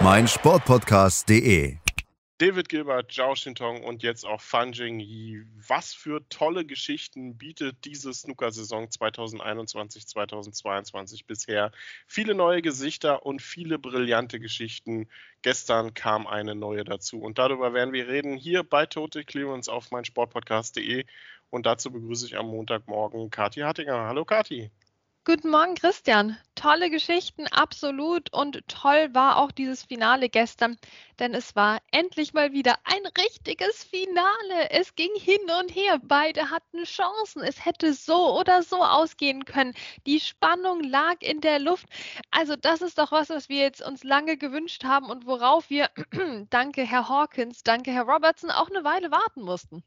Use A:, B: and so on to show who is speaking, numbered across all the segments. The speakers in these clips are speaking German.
A: meinsportpodcast.de.
B: David Gilbert, Zhao Shintong und jetzt auch Fan Jingyi. Was für tolle Geschichten bietet diese Snooker-Saison 2021-2022 bisher. Viele neue Gesichter und viele brillante Geschichten. Gestern kam eine neue dazu und darüber werden wir reden hier bei Total Clearance auf meinsportpodcast.de und dazu begrüße ich am Montagmorgen Kati Hartinger. Hallo Kati.
C: Guten Morgen, Christian. Tolle Geschichten, absolut. Und toll war auch dieses Finale gestern, denn es war endlich mal wieder ein richtiges Finale. Es ging hin und her. Beide hatten Chancen. Es hätte so oder so ausgehen können. Die Spannung lag in der Luft. Also das ist doch was, was wir jetzt uns lange gewünscht haben und worauf wir, danke Herr Hawkins, danke Herr Robertson, auch eine Weile warten mussten.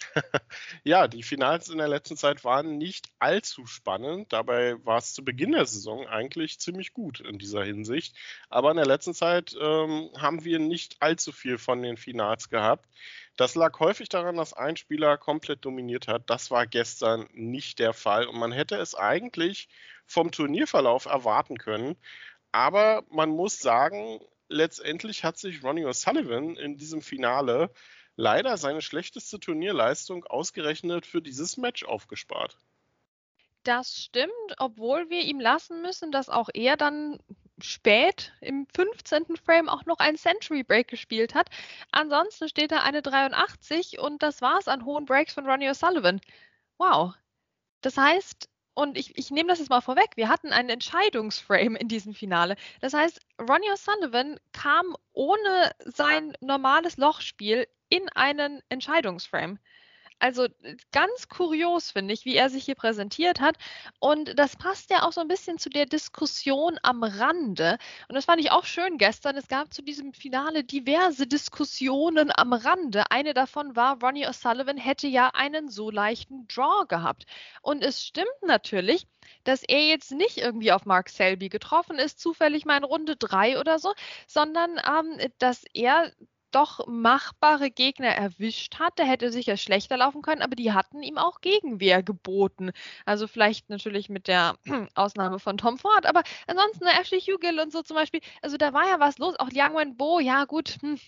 B: ja, die Finals in der letzten Zeit waren nicht allzu spannend. Dabei war es zu Beginn der Saison eigentlich ziemlich gut in dieser Hinsicht. Aber in der letzten Zeit ähm, haben wir nicht allzu viel von den Finals gehabt. Das lag häufig daran, dass ein Spieler komplett dominiert hat. Das war gestern nicht der Fall. Und man hätte es eigentlich vom Turnierverlauf erwarten können. Aber man muss sagen, letztendlich hat sich Ronnie O'Sullivan in diesem Finale leider seine schlechteste Turnierleistung ausgerechnet für dieses Match aufgespart.
C: Das stimmt, obwohl wir ihm lassen müssen, dass auch er dann spät im 15. Frame auch noch ein Century Break gespielt hat. Ansonsten steht da eine 83 und das war's an hohen Breaks von Ronnie O'Sullivan. Wow. Das heißt, und ich, ich nehme das jetzt mal vorweg, wir hatten einen Entscheidungsframe in diesem Finale. Das heißt, Ronnie O'Sullivan kam ohne sein normales Lochspiel in einen Entscheidungsframe. Also ganz kurios finde ich, wie er sich hier präsentiert hat. Und das passt ja auch so ein bisschen zu der Diskussion am Rande. Und das fand ich auch schön gestern. Es gab zu diesem Finale diverse Diskussionen am Rande. Eine davon war, Ronnie O'Sullivan hätte ja einen so leichten Draw gehabt. Und es stimmt natürlich, dass er jetzt nicht irgendwie auf Mark Selby getroffen ist, zufällig mal in Runde 3 oder so, sondern ähm, dass er doch machbare Gegner erwischt hat. Der hätte sicher schlechter laufen können, aber die hatten ihm auch Gegenwehr geboten. Also vielleicht natürlich mit der Ausnahme von Tom Ford, aber ansonsten ne, Ashley Hugel und so zum Beispiel, also da war ja was los. Auch Liang Wenbo, ja gut, hm,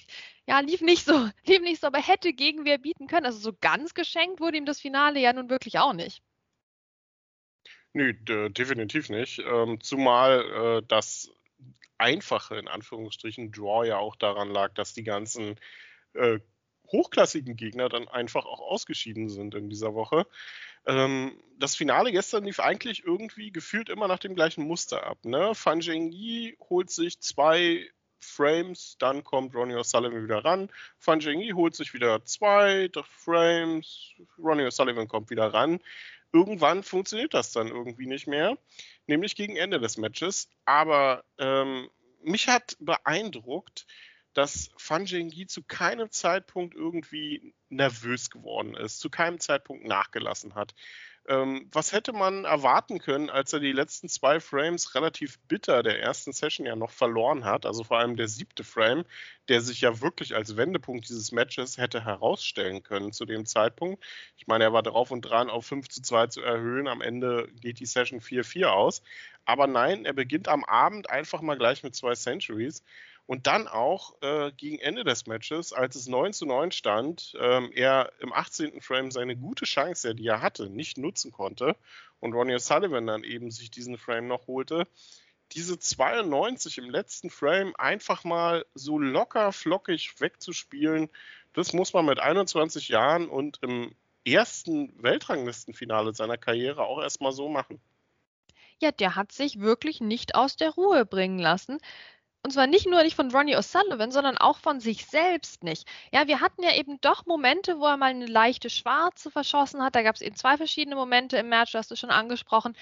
C: ja, lief nicht so, lief nicht so, aber hätte Gegenwehr bieten können. Also so ganz geschenkt wurde ihm das Finale ja nun wirklich auch nicht.
B: Nö, definitiv nicht. Ähm, zumal äh, das einfache, in Anführungsstrichen, Draw ja auch daran lag, dass die ganzen äh, hochklassigen Gegner dann einfach auch ausgeschieden sind in dieser Woche. Ähm, das Finale gestern lief eigentlich irgendwie gefühlt immer nach dem gleichen Muster ab. Ne? Fan Zhengyi holt sich zwei Frames, dann kommt Ronnie O'Sullivan wieder ran. Fan Zhengyi holt sich wieder zwei Frames, Ronnie O'Sullivan kommt wieder ran. Irgendwann funktioniert das dann irgendwie nicht mehr nämlich gegen Ende des Matches. Aber ähm, mich hat beeindruckt, dass Fan Zhengyi zu keinem Zeitpunkt irgendwie nervös geworden ist, zu keinem Zeitpunkt nachgelassen hat. Ähm, was hätte man erwarten können, als er die letzten zwei Frames relativ bitter der ersten Session ja noch verloren hat? Also vor allem der siebte Frame, der sich ja wirklich als Wendepunkt dieses Matches hätte herausstellen können zu dem Zeitpunkt. Ich meine, er war drauf und dran, auf 5 zu 2 zu erhöhen. Am Ende geht die Session 4-4 aus. Aber nein, er beginnt am Abend einfach mal gleich mit zwei Centuries. Und dann auch äh, gegen Ende des Matches, als es 9 zu 9 stand, ähm, er im 18. Frame seine gute Chance, die er hatte, nicht nutzen konnte und Ronnie O'Sullivan dann eben sich diesen Frame noch holte. Diese 92 im letzten Frame einfach mal so locker flockig wegzuspielen, das muss man mit 21 Jahren und im ersten Weltranglistenfinale seiner Karriere auch erstmal so machen.
C: Ja, der hat sich wirklich nicht aus der Ruhe bringen lassen. Und zwar nicht nur nicht von Ronnie O'Sullivan, sondern auch von sich selbst nicht. Ja, wir hatten ja eben doch Momente, wo er mal eine leichte Schwarze verschossen hat. Da gab es eben zwei verschiedene Momente im Match, hast du schon angesprochen.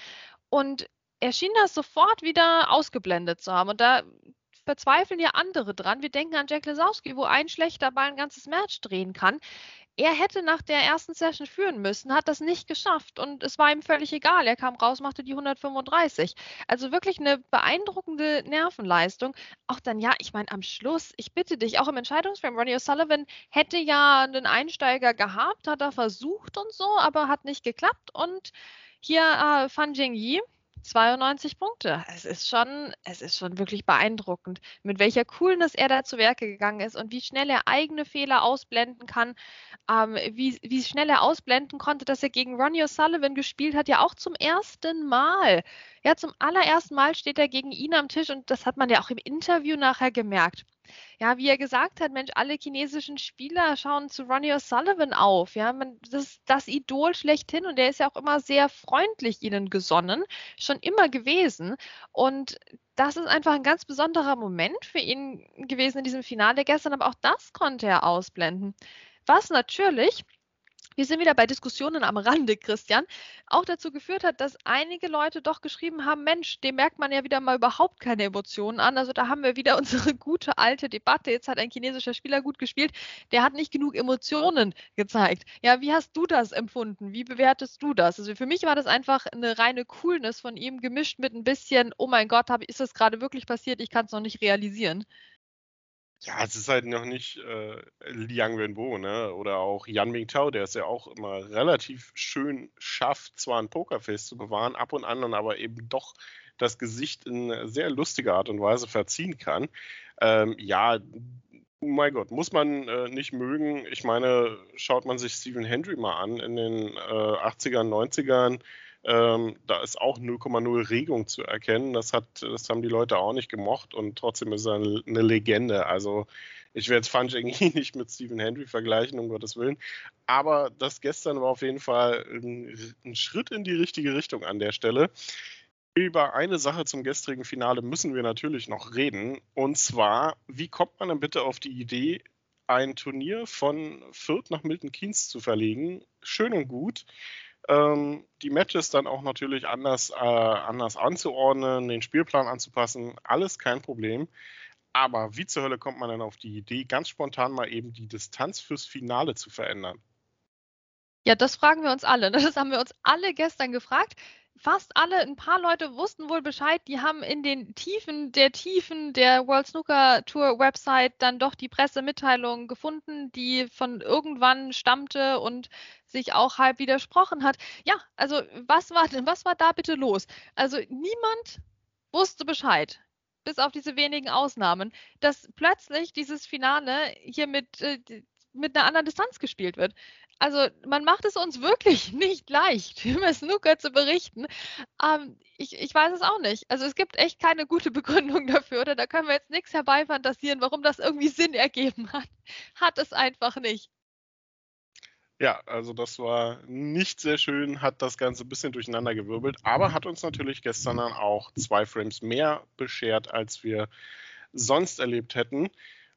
C: Und er schien das sofort wieder ausgeblendet zu haben. Und da verzweifeln ja andere dran. Wir denken an Jack Lesowski, wo ein schlechter Ball ein ganzes Match drehen kann. Er hätte nach der ersten Session führen müssen, hat das nicht geschafft und es war ihm völlig egal. Er kam raus, machte die 135. Also wirklich eine beeindruckende Nervenleistung. Auch dann, ja, ich meine, am Schluss, ich bitte dich, auch im Entscheidungsframe, Ronnie O'Sullivan hätte ja einen Einsteiger gehabt, hat er versucht und so, aber hat nicht geklappt. Und hier äh, Fan Jingyi, 92 Punkte. Es ist schon, es ist schon wirklich beeindruckend, mit welcher Coolness er da zu Werke gegangen ist und wie schnell er eigene Fehler ausblenden kann, ähm, wie, wie schnell er ausblenden konnte, dass er gegen Ronnie O'Sullivan gespielt hat, ja auch zum ersten Mal. Ja, zum allerersten Mal steht er gegen ihn am Tisch und das hat man ja auch im Interview nachher gemerkt ja, wie er gesagt hat, Mensch, alle chinesischen Spieler schauen zu Ronnie O'Sullivan auf. Ja, man, das ist das Idol schlechthin und er ist ja auch immer sehr freundlich ihnen gesonnen, schon immer gewesen. Und das ist einfach ein ganz besonderer Moment für ihn gewesen in diesem Finale gestern, aber auch das konnte er ausblenden. Was natürlich wir sind wieder bei Diskussionen am Rande, Christian, auch dazu geführt hat, dass einige Leute doch geschrieben haben, Mensch, dem merkt man ja wieder mal überhaupt keine Emotionen an. Also da haben wir wieder unsere gute alte Debatte. Jetzt hat ein chinesischer Spieler gut gespielt, der hat nicht genug Emotionen gezeigt. Ja, wie hast du das empfunden? Wie bewertest du das? Also für mich war das einfach eine reine Coolness von ihm, gemischt mit ein bisschen, oh mein Gott, ist das gerade wirklich passiert? Ich kann es noch nicht realisieren.
B: Ja, es ist halt noch nicht äh, Liang Wenbo, ne? Oder auch Yan Mingtao, der es ja auch immer relativ schön schafft, zwar ein Pokerface zu bewahren, ab und an dann aber eben doch das Gesicht in sehr lustiger Art und Weise verziehen kann. Ähm, ja, oh mein Gott, muss man äh, nicht mögen. Ich meine, schaut man sich Stephen Hendry mal an in den äh, 80ern, 90ern, ähm, da ist auch 0,0 Regung zu erkennen. Das, hat, das haben die Leute auch nicht gemocht und trotzdem ist er eine Legende. Also ich werde jetzt Fanjing nicht mit Stephen Hendry vergleichen, um Gottes Willen. Aber das gestern war auf jeden Fall ein, ein Schritt in die richtige Richtung an der Stelle. Über eine Sache zum gestrigen Finale müssen wir natürlich noch reden. Und zwar, wie kommt man denn bitte auf die Idee, ein Turnier von Fürth nach Milton Keynes zu verlegen? Schön und gut ähm, die Matches dann auch natürlich anders, äh, anders anzuordnen, den Spielplan anzupassen, alles kein Problem. Aber wie zur Hölle kommt man dann auf die Idee, ganz spontan mal eben die Distanz fürs Finale zu verändern?
C: Ja, das fragen wir uns alle. Das haben wir uns alle gestern gefragt fast alle, ein paar Leute wussten wohl Bescheid, die haben in den Tiefen der Tiefen der World Snooker Tour Website dann doch die Pressemitteilung gefunden, die von irgendwann stammte und sich auch halb widersprochen hat. Ja, also was war denn, was war da bitte los? Also niemand wusste Bescheid. Bis auf diese wenigen Ausnahmen, dass plötzlich dieses Finale hier mit, äh, mit einer anderen Distanz gespielt wird. Also man macht es uns wirklich nicht leicht, über Snooker zu berichten. Ähm, ich, ich weiß es auch nicht. Also es gibt echt keine gute Begründung dafür oder da können wir jetzt nichts herbeifantasieren, warum das irgendwie Sinn ergeben hat. Hat es einfach nicht.
B: Ja, also das war nicht sehr schön, hat das Ganze ein bisschen durcheinander gewirbelt, aber hat uns natürlich gestern dann auch zwei Frames mehr beschert, als wir sonst erlebt hätten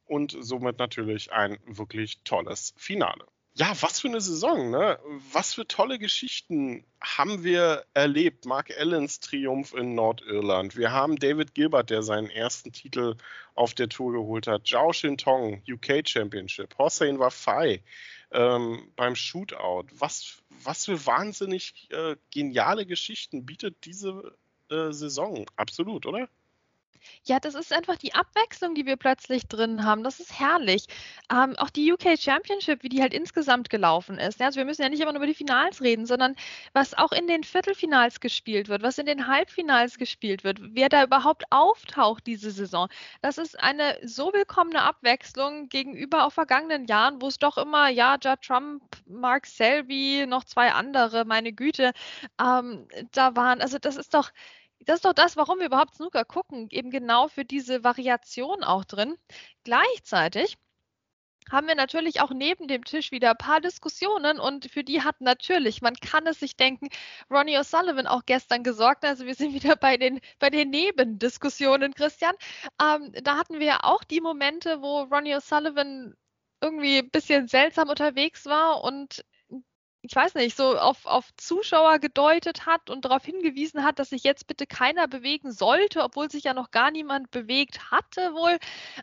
B: und somit natürlich ein wirklich tolles Finale. Ja, was für eine Saison, ne? Was für tolle Geschichten haben wir erlebt. Mark Allens Triumph in Nordirland. Wir haben David Gilbert, der seinen ersten Titel auf der Tour geholt hat. Zhao Shintong, UK Championship. Hossein Wafai ähm, beim Shootout. Was, was für wahnsinnig äh, geniale Geschichten bietet diese äh, Saison. Absolut, oder?
C: Ja, das ist einfach die Abwechslung, die wir plötzlich drin haben. Das ist herrlich. Ähm, auch die UK Championship, wie die halt insgesamt gelaufen ist. Ja, also wir müssen ja nicht immer nur über die Finals reden, sondern was auch in den Viertelfinals gespielt wird, was in den Halbfinals gespielt wird, wer da überhaupt auftaucht diese Saison. Das ist eine so willkommene Abwechslung gegenüber auch vergangenen Jahren, wo es doch immer, ja, Judd Trump, Mark Selby, noch zwei andere, meine Güte, ähm, da waren. Also das ist doch das ist doch das, warum wir überhaupt Snooker gucken, eben genau für diese Variation auch drin. Gleichzeitig haben wir natürlich auch neben dem Tisch wieder ein paar Diskussionen und für die hat natürlich, man kann es sich denken, Ronnie O'Sullivan auch gestern gesorgt. Also wir sind wieder bei den, bei den Nebendiskussionen, Christian. Ähm, da hatten wir ja auch die Momente, wo Ronnie O'Sullivan irgendwie ein bisschen seltsam unterwegs war und ich weiß nicht, so auf, auf Zuschauer gedeutet hat und darauf hingewiesen hat, dass sich jetzt bitte keiner bewegen sollte, obwohl sich ja noch gar niemand bewegt hatte wohl.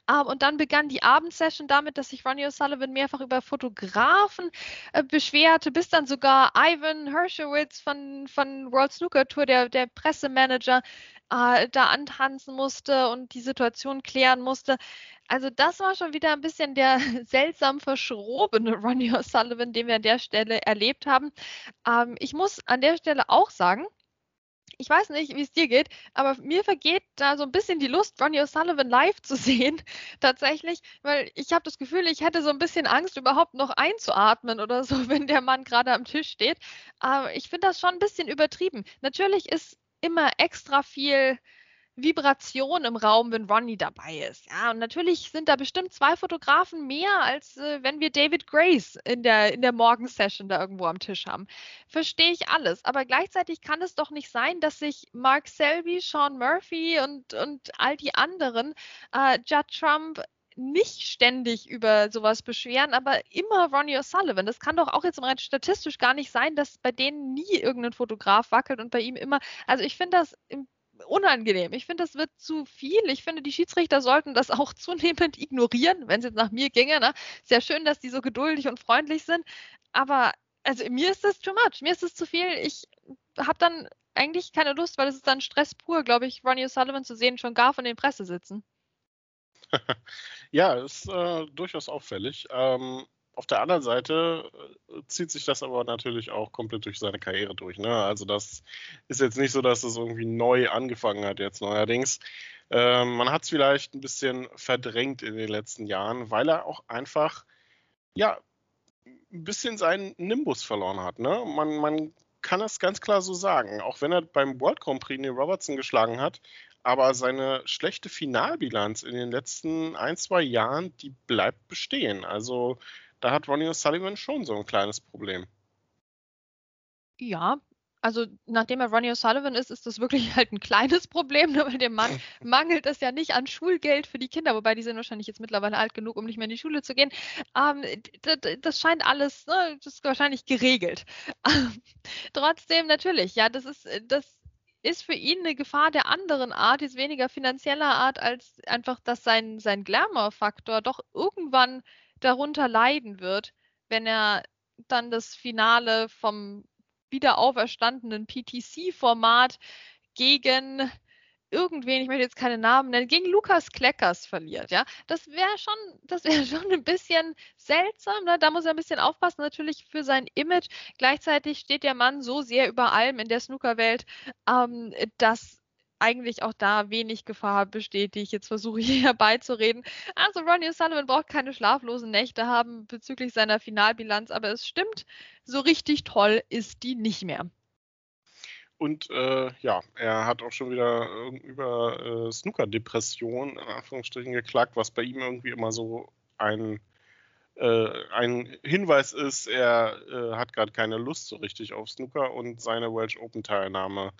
C: Ähm, und dann begann die Abendsession damit, dass sich Ronnie O'Sullivan mehrfach über Fotografen äh, beschwerte, bis dann sogar Ivan Hershowitz von, von World Snooker Tour, der, der Pressemanager, äh, da antanzen musste und die Situation klären musste. Also das war schon wieder ein bisschen der seltsam verschrobene Ronnie O'Sullivan, den wir an der Stelle erlebt haben. Ähm, ich muss an der Stelle auch sagen, ich weiß nicht, wie es dir geht, aber mir vergeht da so ein bisschen die Lust, Ronnie O'Sullivan live zu sehen, tatsächlich, weil ich habe das Gefühl, ich hätte so ein bisschen Angst, überhaupt noch einzuatmen oder so, wenn der Mann gerade am Tisch steht. Aber ich finde das schon ein bisschen übertrieben. Natürlich ist immer extra viel Vibration im Raum, wenn Ronnie dabei ist. Ja, und natürlich sind da bestimmt zwei Fotografen mehr, als äh, wenn wir David Grace in der, in der Morgensession da irgendwo am Tisch haben. Verstehe ich alles. Aber gleichzeitig kann es doch nicht sein, dass sich Mark Selby, Sean Murphy und, und all die anderen, äh, Judd Trump, nicht ständig über sowas beschweren, aber immer Ronnie O'Sullivan. Das kann doch auch jetzt rein statistisch gar nicht sein, dass bei denen nie irgendein Fotograf wackelt und bei ihm immer. Also ich finde das unangenehm. Ich finde, das wird zu viel. Ich finde, die Schiedsrichter sollten das auch zunehmend ignorieren, wenn es jetzt nach mir ginge. Ne? Sehr schön, dass die so geduldig und freundlich sind, aber also mir ist das too much. Mir ist das zu viel. Ich habe dann eigentlich keine Lust, weil es ist dann Stress pur, glaube ich, Ronnie O'Sullivan zu sehen, schon gar von den Presse sitzen.
B: ja, ist äh, durchaus auffällig. Ähm, auf der anderen Seite äh, zieht sich das aber natürlich auch komplett durch seine Karriere durch. Ne? Also das ist jetzt nicht so, dass es irgendwie neu angefangen hat jetzt neuerdings. Ähm, man hat es vielleicht ein bisschen verdrängt in den letzten Jahren, weil er auch einfach, ja, ein bisschen seinen Nimbus verloren hat. Ne? Man, man kann es ganz klar so sagen. Auch wenn er beim World Grand Prix Neil Robertson geschlagen hat, aber seine schlechte Finalbilanz in den letzten ein, zwei Jahren, die bleibt bestehen. Also da hat Ronnie O'Sullivan schon so ein kleines Problem.
C: Ja, also nachdem er Ronnie O'Sullivan ist, ist das wirklich halt ein kleines Problem, ne, weil dem Mann mangelt es ja nicht an Schulgeld für die Kinder, wobei die sind wahrscheinlich jetzt mittlerweile alt genug, um nicht mehr in die Schule zu gehen. Ähm, das scheint alles, ne, das ist wahrscheinlich geregelt. trotzdem natürlich, ja, das ist, das ist für ihn eine Gefahr der anderen Art, ist weniger finanzieller Art, als einfach, dass sein, sein Glamour-Faktor doch irgendwann darunter leiden wird, wenn er dann das Finale vom wiederauferstandenen PTC-Format gegen irgendwen, ich möchte jetzt keine Namen nennen, gegen Lukas Kleckers verliert, ja. Das wäre schon, das wäre schon ein bisschen seltsam, ne? Da muss er ein bisschen aufpassen, natürlich für sein Image. Gleichzeitig steht der Mann so sehr über allem in der Snookerwelt, ähm, dass eigentlich auch da wenig Gefahr besteht, die ich jetzt versuche hier herbeizureden. Also Ronnie O'Sullivan braucht keine schlaflosen Nächte haben bezüglich seiner Finalbilanz, aber es stimmt, so richtig toll ist die nicht mehr.
B: Und äh, ja, er hat auch schon wieder über äh, Snooker-Depression in Anführungsstrichen geklagt, was bei ihm irgendwie immer so ein, äh, ein Hinweis ist, er äh, hat gerade keine Lust so richtig auf Snooker und seine Welsh Open-Teilnahme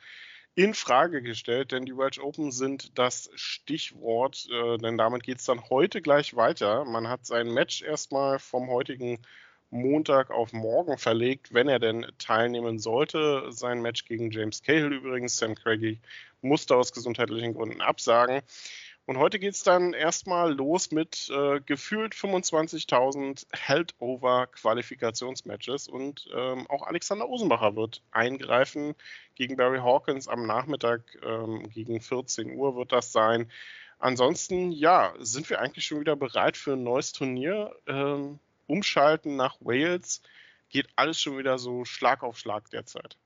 B: in Frage gestellt, denn die Welsh Open sind das Stichwort, äh, denn damit geht es dann heute gleich weiter. Man hat sein Match erstmal vom heutigen Montag auf morgen verlegt, wenn er denn teilnehmen sollte. Sein Match gegen James Cahill übrigens, Sam Craigie musste aus gesundheitlichen Gründen absagen. Und heute geht es dann erstmal los mit äh, gefühlt 25.000 Held-Over-Qualifikationsmatches. Und ähm, auch Alexander Osenbacher wird eingreifen gegen Barry Hawkins am Nachmittag ähm, gegen 14 Uhr wird das sein. Ansonsten, ja, sind wir eigentlich schon wieder bereit für ein neues Turnier. Ähm, umschalten nach Wales geht alles schon wieder so Schlag auf Schlag derzeit.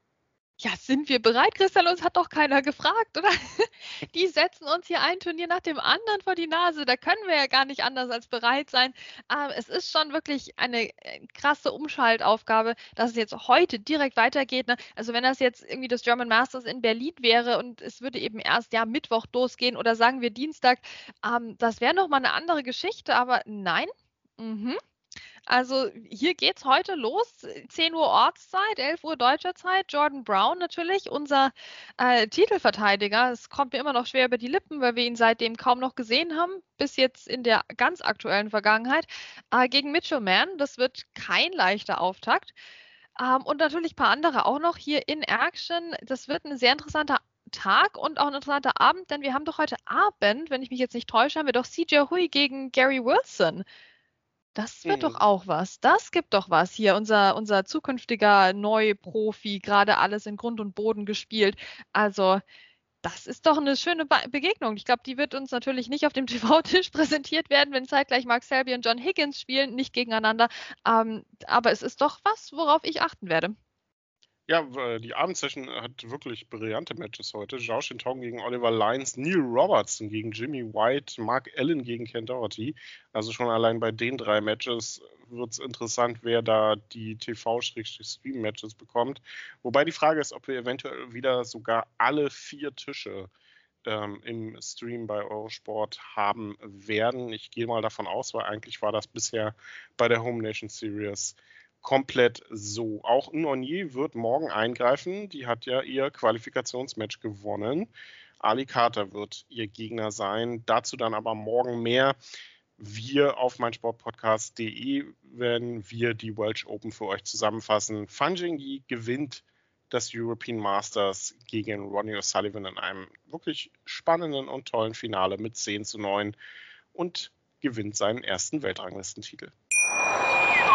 C: Ja, sind wir bereit, Christian? Uns hat doch keiner gefragt, oder? Die setzen uns hier ein Turnier nach dem anderen vor die Nase. Da können wir ja gar nicht anders als bereit sein. Aber es ist schon wirklich eine äh, krasse Umschaltaufgabe, dass es jetzt heute direkt weitergeht. Ne? Also wenn das jetzt irgendwie das German Masters in Berlin wäre und es würde eben erst ja Mittwoch losgehen oder sagen wir Dienstag, ähm, das wäre nochmal eine andere Geschichte. Aber nein. Mhm. Also hier geht es heute los, 10 Uhr Ortszeit, 11 Uhr deutscher Zeit. Jordan Brown natürlich, unser äh, Titelverteidiger. Es kommt mir immer noch schwer über die Lippen, weil wir ihn seitdem kaum noch gesehen haben, bis jetzt in der ganz aktuellen Vergangenheit. Äh, gegen Mitchell Mann, das wird kein leichter Auftakt. Ähm, und natürlich ein paar andere auch noch hier in Action. Das wird ein sehr interessanter Tag und auch ein interessanter Abend, denn wir haben doch heute Abend, wenn ich mich jetzt nicht täusche, haben wir doch CJ Hui gegen Gary Wilson. Das wird mhm. doch auch was. Das gibt doch was hier. Unser, unser zukünftiger Neuprofi, gerade alles in Grund und Boden gespielt. Also, das ist doch eine schöne Be Begegnung. Ich glaube, die wird uns natürlich nicht auf dem TV-Tisch präsentiert werden, wenn zeitgleich Mark Selby und John Higgins spielen, nicht gegeneinander. Ähm, aber es ist doch was, worauf ich achten werde.
B: Ja, die Abendsession hat wirklich brillante Matches heute. Zhao Shintong gegen Oliver Lyons, Neil Robertson gegen Jimmy White, Mark Allen gegen Ken Doherty. Also schon allein bei den drei Matches wird es interessant, wer da die TV-Stream-Matches bekommt. Wobei die Frage ist, ob wir eventuell wieder sogar alle vier Tische ähm, im Stream bei Eurosport haben werden. Ich gehe mal davon aus, weil eigentlich war das bisher bei der Home Nation Series komplett so. Auch Nonier wird morgen eingreifen. Die hat ja ihr Qualifikationsmatch gewonnen. Ali Carter wird ihr Gegner sein. Dazu dann aber morgen mehr. Wir auf meinsportpodcast.de werden wir die Welsh Open für euch zusammenfassen. Fanjingi gewinnt das European Masters gegen Ronnie O'Sullivan in einem wirklich spannenden und tollen Finale mit 10 zu 9 und gewinnt seinen ersten Weltranglistentitel.